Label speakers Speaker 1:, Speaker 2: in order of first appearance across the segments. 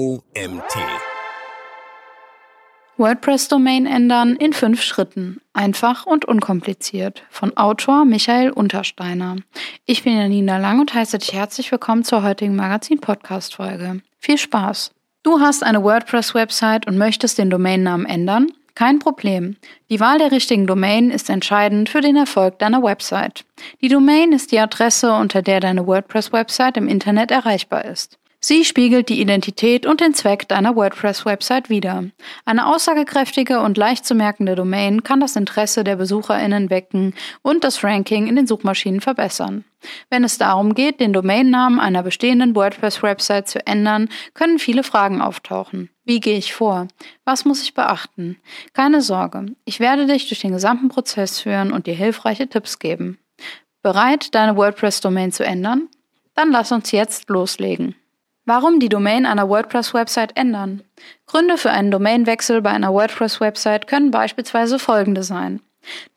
Speaker 1: OMT.
Speaker 2: WordPress-Domain ändern in fünf Schritten. Einfach und unkompliziert. Von Autor Michael Untersteiner. Ich bin Janina Lang und heiße dich herzlich willkommen zur heutigen Magazin-Podcast-Folge. Viel Spaß! Du hast eine WordPress-Website und möchtest den Domainnamen ändern? Kein Problem. Die Wahl der richtigen Domain ist entscheidend für den Erfolg deiner Website. Die Domain ist die Adresse, unter der deine WordPress-Website im Internet erreichbar ist. Sie spiegelt die Identität und den Zweck deiner WordPress-Website wider. Eine aussagekräftige und leicht zu merkende Domain kann das Interesse der BesucherInnen wecken und das Ranking in den Suchmaschinen verbessern. Wenn es darum geht, den Domainnamen einer bestehenden WordPress-Website zu ändern, können viele Fragen auftauchen. Wie gehe ich vor? Was muss ich beachten? Keine Sorge, ich werde dich durch den gesamten Prozess führen und dir hilfreiche Tipps geben. Bereit, deine WordPress-Domain zu ändern? Dann lass uns jetzt loslegen. Warum die Domain einer WordPress-Website ändern? Gründe für einen Domainwechsel bei einer WordPress-Website können beispielsweise folgende sein.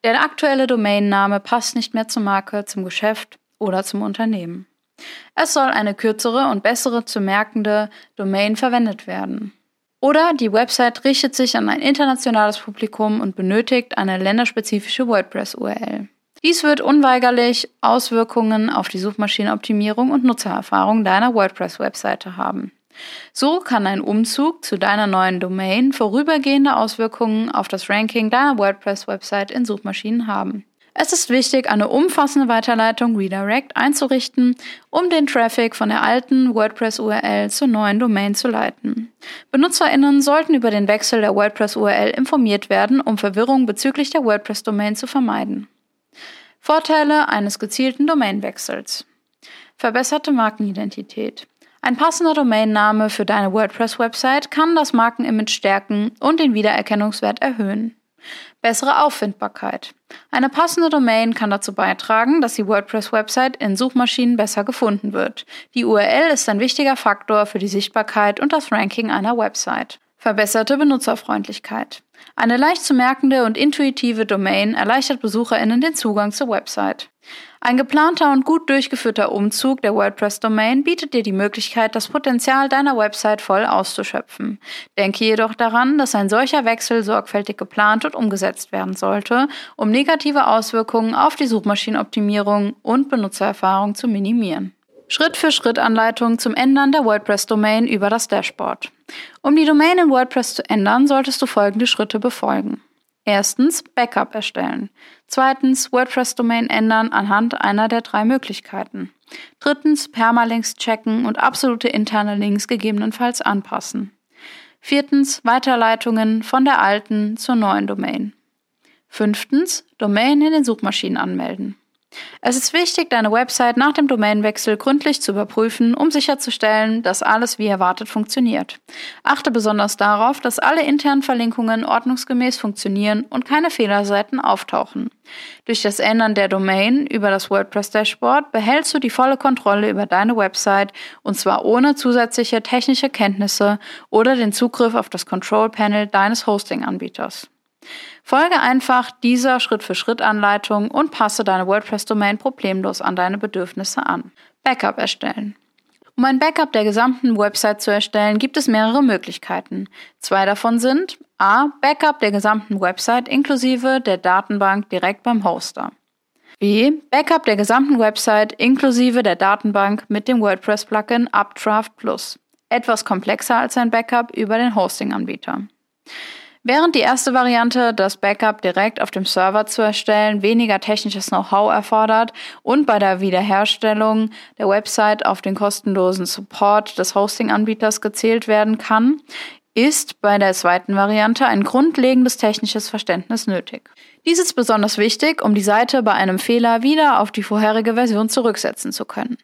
Speaker 2: Der aktuelle Domainname passt nicht mehr zur Marke, zum Geschäft oder zum Unternehmen. Es soll eine kürzere und bessere zu merkende Domain verwendet werden. Oder die Website richtet sich an ein internationales Publikum und benötigt eine länderspezifische WordPress-URL. Dies wird unweigerlich Auswirkungen auf die Suchmaschinenoptimierung und Nutzererfahrung deiner WordPress-Webseite haben. So kann ein Umzug zu deiner neuen Domain vorübergehende Auswirkungen auf das Ranking deiner WordPress-Website in Suchmaschinen haben. Es ist wichtig, eine umfassende Weiterleitung Redirect einzurichten, um den Traffic von der alten WordPress-URL zur neuen Domain zu leiten. BenutzerInnen sollten über den Wechsel der WordPress-URL informiert werden, um Verwirrung bezüglich der WordPress-Domain zu vermeiden. Vorteile eines gezielten Domainwechsels. Verbesserte Markenidentität. Ein passender Domainname für deine WordPress-Website kann das Markenimage stärken und den Wiedererkennungswert erhöhen. Bessere Auffindbarkeit. Eine passende Domain kann dazu beitragen, dass die WordPress-Website in Suchmaschinen besser gefunden wird. Die URL ist ein wichtiger Faktor für die Sichtbarkeit und das Ranking einer Website. Verbesserte Benutzerfreundlichkeit. Eine leicht zu merkende und intuitive Domain erleichtert BesucherInnen den Zugang zur Website. Ein geplanter und gut durchgeführter Umzug der WordPress-Domain bietet dir die Möglichkeit, das Potenzial deiner Website voll auszuschöpfen. Denke jedoch daran, dass ein solcher Wechsel sorgfältig geplant und umgesetzt werden sollte, um negative Auswirkungen auf die Suchmaschinenoptimierung und Benutzererfahrung zu minimieren. Schritt-für-Schritt-Anleitung zum Ändern der WordPress-Domain über das Dashboard. Um die Domain in WordPress zu ändern, solltest du folgende Schritte befolgen. Erstens Backup erstellen. Zweitens WordPress-Domain ändern anhand einer der drei Möglichkeiten. Drittens Permalinks checken und absolute interne Links gegebenenfalls anpassen. Viertens Weiterleitungen von der alten zur neuen Domain. Fünftens Domain in den Suchmaschinen anmelden. Es ist wichtig, deine Website nach dem Domainwechsel gründlich zu überprüfen, um sicherzustellen, dass alles wie erwartet funktioniert. Achte besonders darauf, dass alle internen Verlinkungen ordnungsgemäß funktionieren und keine Fehlerseiten auftauchen. Durch das Ändern der Domain über das WordPress Dashboard behältst du die volle Kontrolle über deine Website und zwar ohne zusätzliche technische Kenntnisse oder den Zugriff auf das Control Panel deines Hosting-Anbieters. Folge einfach dieser Schritt-für-Schritt-Anleitung und passe deine WordPress-Domain problemlos an deine Bedürfnisse an. Backup erstellen. Um ein Backup der gesamten Website zu erstellen, gibt es mehrere Möglichkeiten. Zwei davon sind a. Backup der gesamten Website inklusive der Datenbank direkt beim Hoster. b. Backup der gesamten Website inklusive der Datenbank mit dem WordPress-Plugin Updraft Plus. Etwas komplexer als ein Backup über den Hosting-Anbieter. Während die erste Variante, das Backup direkt auf dem Server zu erstellen, weniger technisches Know-how erfordert und bei der Wiederherstellung der Website auf den kostenlosen Support des Hosting-Anbieters gezählt werden kann, ist bei der zweiten Variante ein grundlegendes technisches Verständnis nötig. Dies ist besonders wichtig, um die Seite bei einem Fehler wieder auf die vorherige Version zurücksetzen zu können.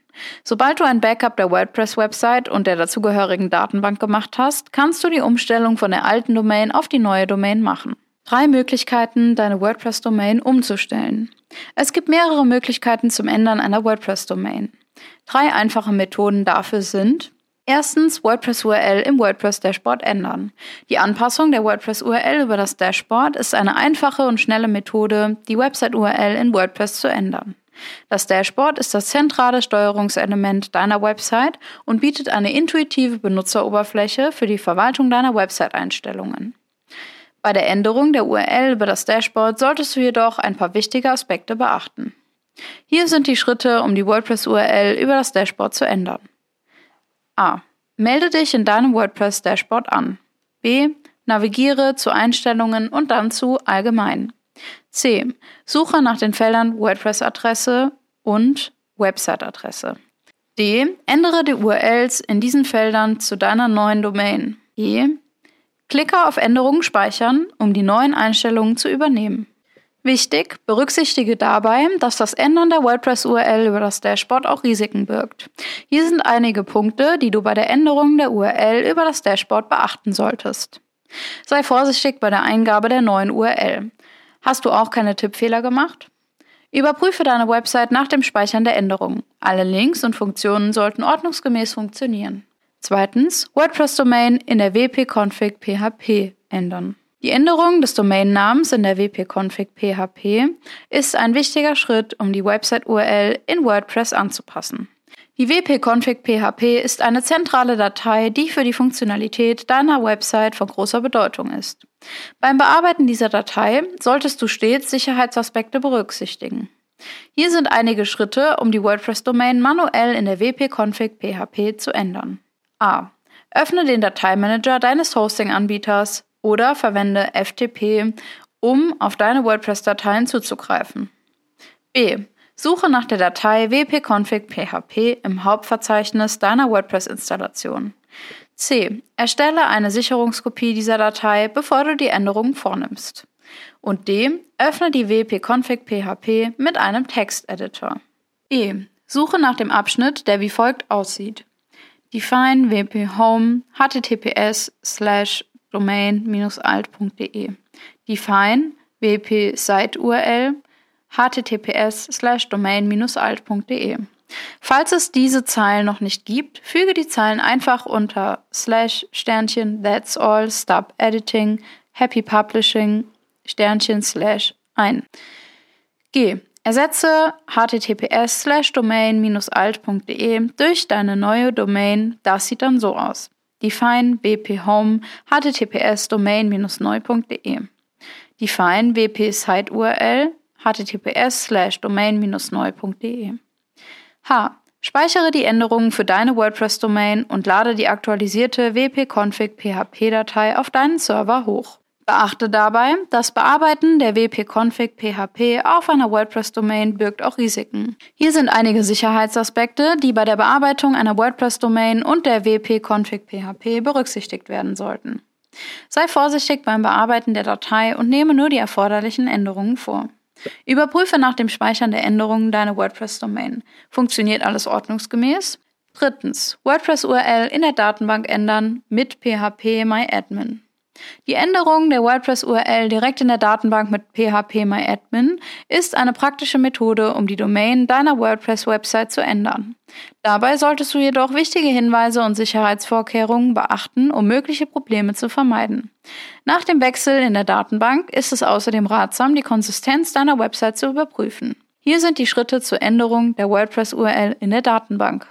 Speaker 2: Sobald du ein Backup der WordPress-Website und der dazugehörigen Datenbank gemacht hast, kannst du die Umstellung von der alten Domain auf die neue Domain machen. Drei Möglichkeiten, deine WordPress-Domain umzustellen. Es gibt mehrere Möglichkeiten zum Ändern einer WordPress-Domain. Drei einfache Methoden dafür sind Erstens WordPress-URL im WordPress-Dashboard ändern. Die Anpassung der WordPress-URL über das Dashboard ist eine einfache und schnelle Methode, die Website-URL in WordPress zu ändern. Das Dashboard ist das zentrale Steuerungselement deiner Website und bietet eine intuitive Benutzeroberfläche für die Verwaltung deiner Website-Einstellungen. Bei der Änderung der URL über das Dashboard solltest du jedoch ein paar wichtige Aspekte beachten. Hier sind die Schritte, um die WordPress-URL über das Dashboard zu ändern. A. Melde dich in deinem WordPress-Dashboard an. B. Navigiere zu Einstellungen und dann zu Allgemein. C. Suche nach den Feldern WordPress-Adresse und Website-Adresse. D. Ändere die URLs in diesen Feldern zu deiner neuen Domain. E. Klicke auf Änderungen speichern, um die neuen Einstellungen zu übernehmen. Wichtig, berücksichtige dabei, dass das Ändern der WordPress-URL über das Dashboard auch Risiken birgt. Hier sind einige Punkte, die du bei der Änderung der URL über das Dashboard beachten solltest. Sei vorsichtig bei der Eingabe der neuen URL. Hast du auch keine Tippfehler gemacht? Überprüfe deine Website nach dem Speichern der Änderungen. Alle Links und Funktionen sollten ordnungsgemäß funktionieren. Zweitens, WordPress-Domain in der wp-config PHP ändern. Die Änderung des Domainnamens in der wp-config PHP ist ein wichtiger Schritt, um die Website-URL in WordPress anzupassen. Die wp-config PHP ist eine zentrale Datei, die für die Funktionalität deiner Website von großer Bedeutung ist. Beim Bearbeiten dieser Datei solltest du stets Sicherheitsaspekte berücksichtigen. Hier sind einige Schritte, um die WordPress-Domain manuell in der wp-config PHP zu ändern. A. Öffne den Dateimanager deines Hosting-Anbieters oder verwende FTP, um auf deine WordPress-Dateien zuzugreifen. B. Suche nach der Datei wp-config.php im Hauptverzeichnis deiner WordPress-Installation. C. Erstelle eine Sicherungskopie dieser Datei, bevor du die Änderungen vornimmst. Und D. Öffne die wp-config.php mit einem Texteditor. E. Suche nach dem Abschnitt, der wie folgt aussieht. Define wp home https slash domain-alt.de. Define wp Site URL https Falls es diese Zeilen noch nicht gibt, füge die Zeilen einfach unter slash Sternchen that's all stop editing happy publishing Sternchen slash ein. G. Ersetze https slash domain-alt.de durch deine neue Domain. Das sieht dann so aus. Define wp home https domain-neu.de. Define wp site URL https domain-neu.de. H. Speichere die Änderungen für deine WordPress-Domain und lade die aktualisierte wp-config PHP-Datei auf deinen Server hoch. Beachte dabei, das Bearbeiten der wp-config PHP auf einer WordPress-Domain birgt auch Risiken. Hier sind einige Sicherheitsaspekte, die bei der Bearbeitung einer WordPress-Domain und der wp-config PHP berücksichtigt werden sollten. Sei vorsichtig beim Bearbeiten der Datei und nehme nur die erforderlichen Änderungen vor. Überprüfe nach dem Speichern der Änderungen deine WordPress-Domain. Funktioniert alles ordnungsgemäß? Drittens, WordPress-URL in der Datenbank ändern mit PHP MyAdmin. Die Änderung der WordPress-URL direkt in der Datenbank mit PHP MyAdmin ist eine praktische Methode, um die Domain deiner WordPress-Website zu ändern. Dabei solltest du jedoch wichtige Hinweise und Sicherheitsvorkehrungen beachten, um mögliche Probleme zu vermeiden. Nach dem Wechsel in der Datenbank ist es außerdem ratsam, die Konsistenz deiner Website zu überprüfen. Hier sind die Schritte zur Änderung der WordPress-URL in der Datenbank.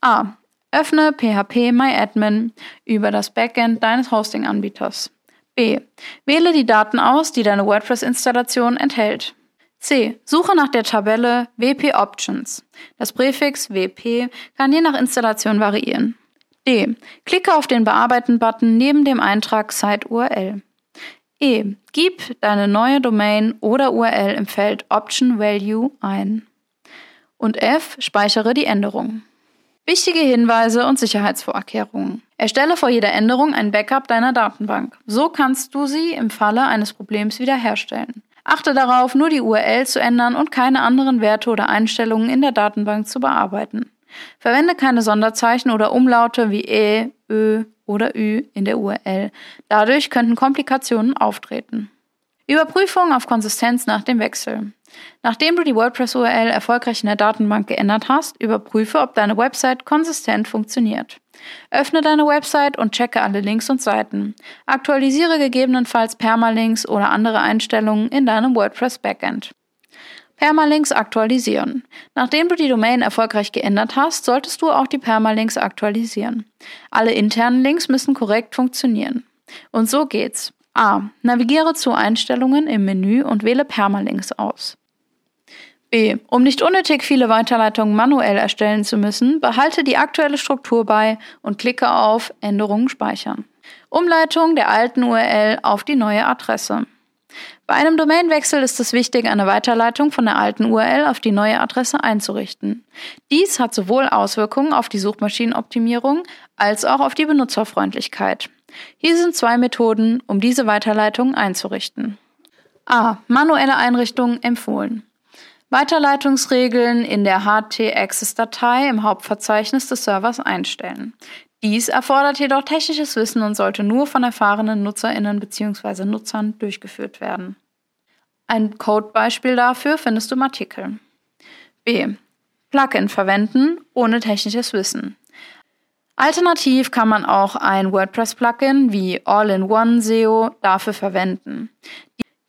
Speaker 2: A. Öffne PHP MyAdmin über das Backend deines Hosting-Anbieters. B. Wähle die Daten aus, die deine WordPress-Installation enthält. C. Suche nach der Tabelle WP Options. Das Präfix WP kann je nach Installation variieren. D. Klicke auf den Bearbeiten-Button neben dem Eintrag Site URL. E. Gib deine neue Domain oder URL im Feld Option Value ein. Und F. Speichere die Änderung. Wichtige Hinweise und Sicherheitsvorkehrungen. Erstelle vor jeder Änderung ein Backup deiner Datenbank. So kannst du sie im Falle eines Problems wiederherstellen. Achte darauf, nur die URL zu ändern und keine anderen Werte oder Einstellungen in der Datenbank zu bearbeiten. Verwende keine Sonderzeichen oder Umlaute wie E, Ö oder Ü in der URL. Dadurch könnten Komplikationen auftreten. Überprüfung auf Konsistenz nach dem Wechsel. Nachdem du die WordPress-URL erfolgreich in der Datenbank geändert hast, überprüfe, ob deine Website konsistent funktioniert. Öffne deine Website und checke alle Links und Seiten. Aktualisiere gegebenenfalls Permalinks oder andere Einstellungen in deinem WordPress-Backend. Permalinks aktualisieren. Nachdem du die Domain erfolgreich geändert hast, solltest du auch die Permalinks aktualisieren. Alle internen Links müssen korrekt funktionieren. Und so geht's. A. Navigiere zu Einstellungen im Menü und wähle Permalinks aus. B. Um nicht unnötig viele Weiterleitungen manuell erstellen zu müssen, behalte die aktuelle Struktur bei und klicke auf Änderungen speichern. Umleitung der alten URL auf die neue Adresse. Bei einem Domainwechsel ist es wichtig, eine Weiterleitung von der alten URL auf die neue Adresse einzurichten. Dies hat sowohl Auswirkungen auf die Suchmaschinenoptimierung als auch auf die Benutzerfreundlichkeit. Hier sind zwei Methoden, um diese Weiterleitung einzurichten. A. Manuelle Einrichtungen empfohlen. Weiterleitungsregeln in der HT-Access-Datei im Hauptverzeichnis des Servers einstellen. Dies erfordert jedoch technisches Wissen und sollte nur von erfahrenen Nutzerinnen bzw. Nutzern durchgeführt werden. Ein Codebeispiel dafür findest du im Artikel. B. Plugin verwenden ohne technisches Wissen. Alternativ kann man auch ein WordPress-Plugin wie All-in-One SEO dafür verwenden.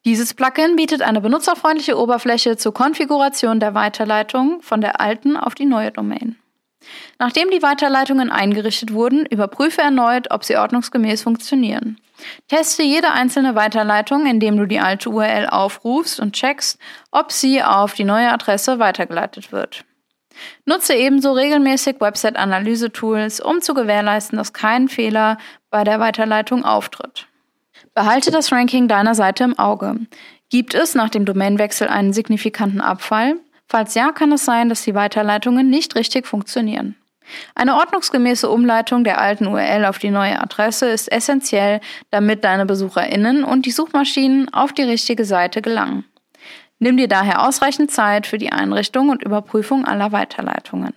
Speaker 2: Dieses Plugin bietet eine benutzerfreundliche Oberfläche zur Konfiguration der Weiterleitung von der alten auf die neue Domain. Nachdem die Weiterleitungen eingerichtet wurden, überprüfe erneut, ob sie ordnungsgemäß funktionieren. Teste jede einzelne Weiterleitung, indem du die alte URL aufrufst und checkst, ob sie auf die neue Adresse weitergeleitet wird. Nutze ebenso regelmäßig Website-Analyse-Tools, um zu gewährleisten, dass kein Fehler bei der Weiterleitung auftritt. Behalte das Ranking deiner Seite im Auge. Gibt es nach dem Domainwechsel einen signifikanten Abfall? Falls ja, kann es sein, dass die Weiterleitungen nicht richtig funktionieren. Eine ordnungsgemäße Umleitung der alten URL auf die neue Adresse ist essentiell, damit deine Besucherinnen und die Suchmaschinen auf die richtige Seite gelangen. Nimm dir daher ausreichend Zeit für die Einrichtung und Überprüfung aller Weiterleitungen.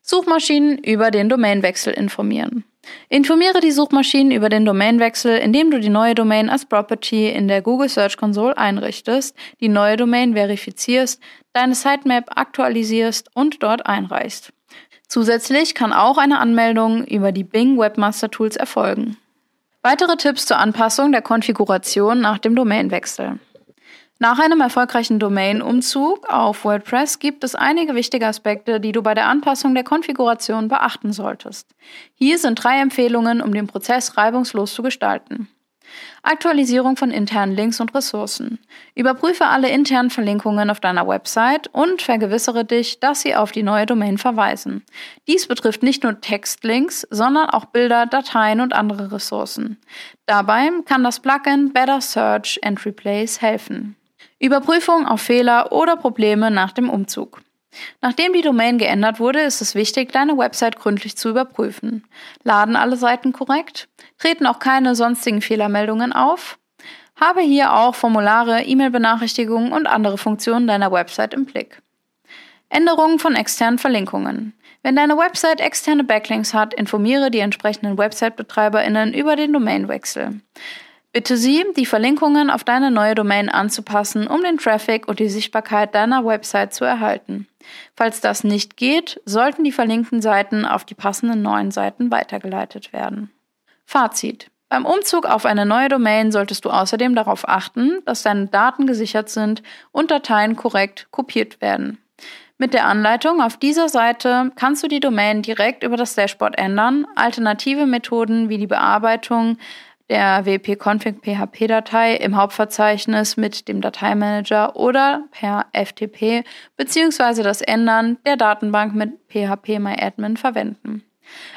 Speaker 2: Suchmaschinen über den Domainwechsel informieren. Informiere die Suchmaschinen über den Domainwechsel, indem du die neue Domain als Property in der Google Search Console einrichtest, die neue Domain verifizierst, deine Sitemap aktualisierst und dort einreichst. Zusätzlich kann auch eine Anmeldung über die Bing Webmaster Tools erfolgen. Weitere Tipps zur Anpassung der Konfiguration nach dem Domainwechsel. Nach einem erfolgreichen Domain-Umzug auf WordPress gibt es einige wichtige Aspekte, die du bei der Anpassung der Konfiguration beachten solltest. Hier sind drei Empfehlungen, um den Prozess reibungslos zu gestalten. Aktualisierung von internen Links und Ressourcen. Überprüfe alle internen Verlinkungen auf deiner Website und vergewissere dich, dass sie auf die neue Domain verweisen. Dies betrifft nicht nur Textlinks, sondern auch Bilder, Dateien und andere Ressourcen. Dabei kann das Plugin Better Search and Replace helfen. Überprüfung auf Fehler oder Probleme nach dem Umzug. Nachdem die Domain geändert wurde, ist es wichtig, deine Website gründlich zu überprüfen. Laden alle Seiten korrekt? Treten auch keine sonstigen Fehlermeldungen auf? Habe hier auch Formulare, E-Mail-Benachrichtigungen und andere Funktionen deiner Website im Blick. Änderungen von externen Verlinkungen. Wenn deine Website externe Backlinks hat, informiere die entsprechenden Website-BetreiberInnen über den Domainwechsel. Bitte Sie, die Verlinkungen auf deine neue Domain anzupassen, um den Traffic und die Sichtbarkeit deiner Website zu erhalten. Falls das nicht geht, sollten die verlinkten Seiten auf die passenden neuen Seiten weitergeleitet werden. Fazit. Beim Umzug auf eine neue Domain solltest du außerdem darauf achten, dass deine Daten gesichert sind und Dateien korrekt kopiert werden. Mit der Anleitung auf dieser Seite kannst du die Domain direkt über das Dashboard ändern. Alternative Methoden wie die Bearbeitung der wp-config-php-Datei im Hauptverzeichnis mit dem Dateimanager oder per FTP bzw. das Ändern der Datenbank mit php-myadmin verwenden.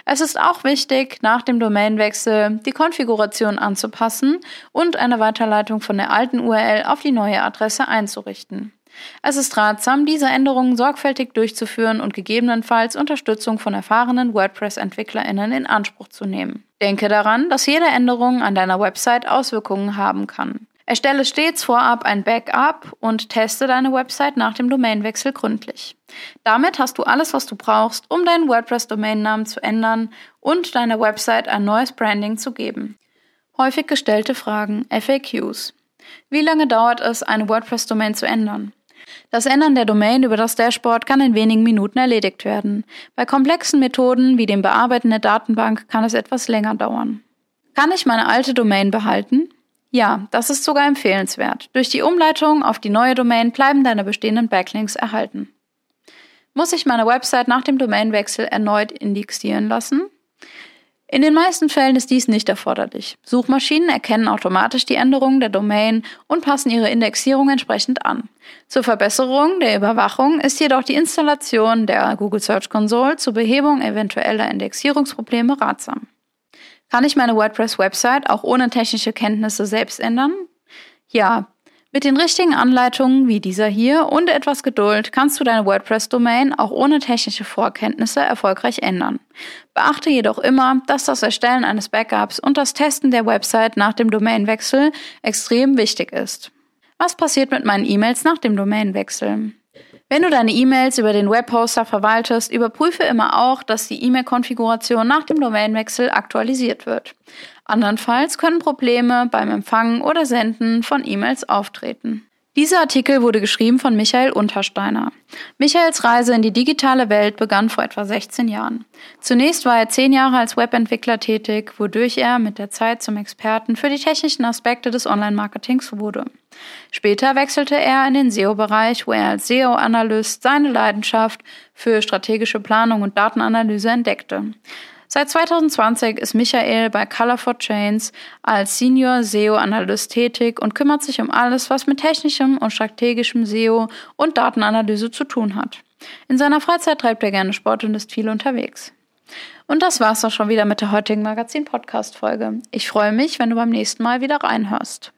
Speaker 2: Es ist auch wichtig, nach dem Domainwechsel die Konfiguration anzupassen und eine Weiterleitung von der alten URL auf die neue Adresse einzurichten. Es ist ratsam, diese Änderungen sorgfältig durchzuführen und gegebenenfalls Unterstützung von erfahrenen WordPress-EntwicklerInnen in Anspruch zu nehmen. Denke daran, dass jede Änderung an deiner Website Auswirkungen haben kann. Erstelle stets vorab ein Backup und teste deine Website nach dem Domainwechsel gründlich. Damit hast du alles, was du brauchst, um deinen WordPress-Domainnamen zu ändern und deiner Website ein neues Branding zu geben. Häufig gestellte Fragen, FAQs. Wie lange dauert es, eine WordPress-Domain zu ändern? Das Ändern der Domain über das Dashboard kann in wenigen Minuten erledigt werden. Bei komplexen Methoden wie dem Bearbeiten der Datenbank kann es etwas länger dauern. Kann ich meine alte Domain behalten? Ja, das ist sogar empfehlenswert. Durch die Umleitung auf die neue Domain bleiben deine bestehenden Backlinks erhalten. Muss ich meine Website nach dem Domainwechsel erneut indexieren lassen? In den meisten Fällen ist dies nicht erforderlich. Suchmaschinen erkennen automatisch die Änderungen der Domain und passen ihre Indexierung entsprechend an. Zur Verbesserung der Überwachung ist jedoch die Installation der Google Search Console zur Behebung eventueller Indexierungsprobleme ratsam. Kann ich meine WordPress-Website auch ohne technische Kenntnisse selbst ändern? Ja, mit den richtigen Anleitungen wie dieser hier und etwas Geduld kannst du deine WordPress-Domain auch ohne technische Vorkenntnisse erfolgreich ändern. Beachte jedoch immer, dass das Erstellen eines Backups und das Testen der Website nach dem Domainwechsel extrem wichtig ist. Was passiert mit meinen E-Mails nach dem Domainwechsel? Wenn du deine E-Mails über den Webhoster verwaltest, überprüfe immer auch, dass die E-Mail-Konfiguration nach dem Domainwechsel aktualisiert wird. Andernfalls können Probleme beim Empfangen oder Senden von E-Mails auftreten. Dieser Artikel wurde geschrieben von Michael Untersteiner. Michaels Reise in die digitale Welt begann vor etwa 16 Jahren. Zunächst war er zehn Jahre als Webentwickler tätig, wodurch er mit der Zeit zum Experten für die technischen Aspekte des Online-Marketings wurde. Später wechselte er in den SEO-Bereich, wo er als SEO-Analyst seine Leidenschaft für strategische Planung und Datenanalyse entdeckte. Seit 2020 ist Michael bei Color for Chains als Senior SEO-Analyst tätig und kümmert sich um alles, was mit technischem und strategischem SEO und Datenanalyse zu tun hat. In seiner Freizeit treibt er gerne Sport und ist viel unterwegs. Und das war's auch schon wieder mit der heutigen Magazin-Podcast-Folge. Ich freue mich, wenn du beim nächsten Mal wieder reinhörst.